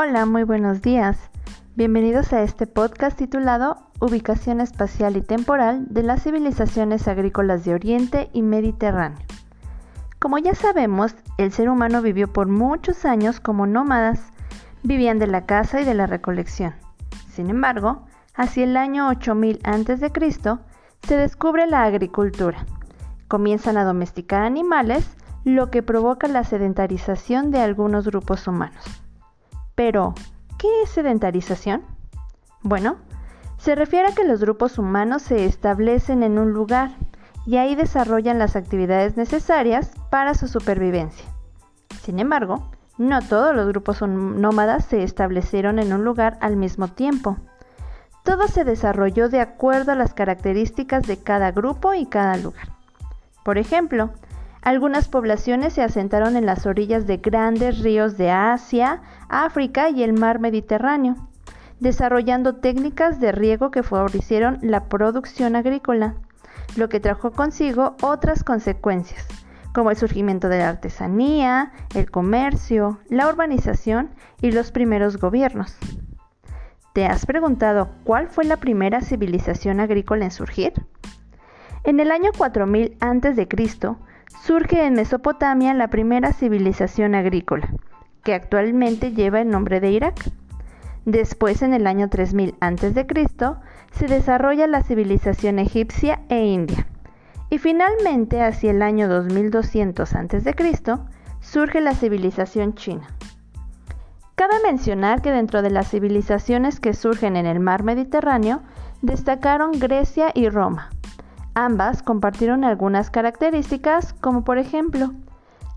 Hola, muy buenos días. Bienvenidos a este podcast titulado Ubicación espacial y temporal de las civilizaciones agrícolas de Oriente y Mediterráneo. Como ya sabemos, el ser humano vivió por muchos años como nómadas, vivían de la caza y de la recolección. Sin embargo, hacia el año 8000 a.C., se descubre la agricultura. Comienzan a domesticar animales, lo que provoca la sedentarización de algunos grupos humanos. Pero, ¿qué es sedentarización? Bueno, se refiere a que los grupos humanos se establecen en un lugar y ahí desarrollan las actividades necesarias para su supervivencia. Sin embargo, no todos los grupos nómadas se establecieron en un lugar al mismo tiempo. Todo se desarrolló de acuerdo a las características de cada grupo y cada lugar. Por ejemplo, algunas poblaciones se asentaron en las orillas de grandes ríos de Asia, África y el mar Mediterráneo, desarrollando técnicas de riego que favorecieron la producción agrícola, lo que trajo consigo otras consecuencias, como el surgimiento de la artesanía, el comercio, la urbanización y los primeros gobiernos. ¿Te has preguntado cuál fue la primera civilización agrícola en surgir? En el año 4000 a.C., surge en Mesopotamia la primera civilización agrícola, que actualmente lleva el nombre de Irak. Después, en el año 3000 a.C., se desarrolla la civilización egipcia e india. Y finalmente, hacia el año 2200 a.C., surge la civilización china. Cabe mencionar que dentro de las civilizaciones que surgen en el mar Mediterráneo, destacaron Grecia y Roma, Ambas compartieron algunas características como por ejemplo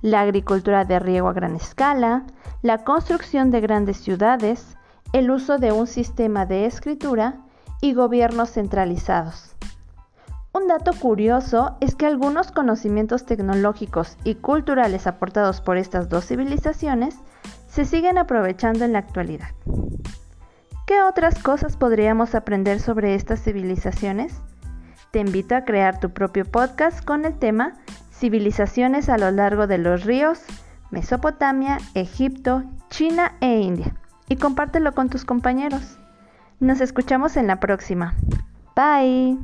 la agricultura de riego a gran escala, la construcción de grandes ciudades, el uso de un sistema de escritura y gobiernos centralizados. Un dato curioso es que algunos conocimientos tecnológicos y culturales aportados por estas dos civilizaciones se siguen aprovechando en la actualidad. ¿Qué otras cosas podríamos aprender sobre estas civilizaciones? Te invito a crear tu propio podcast con el tema Civilizaciones a lo largo de los ríos, Mesopotamia, Egipto, China e India y compártelo con tus compañeros. Nos escuchamos en la próxima. Bye.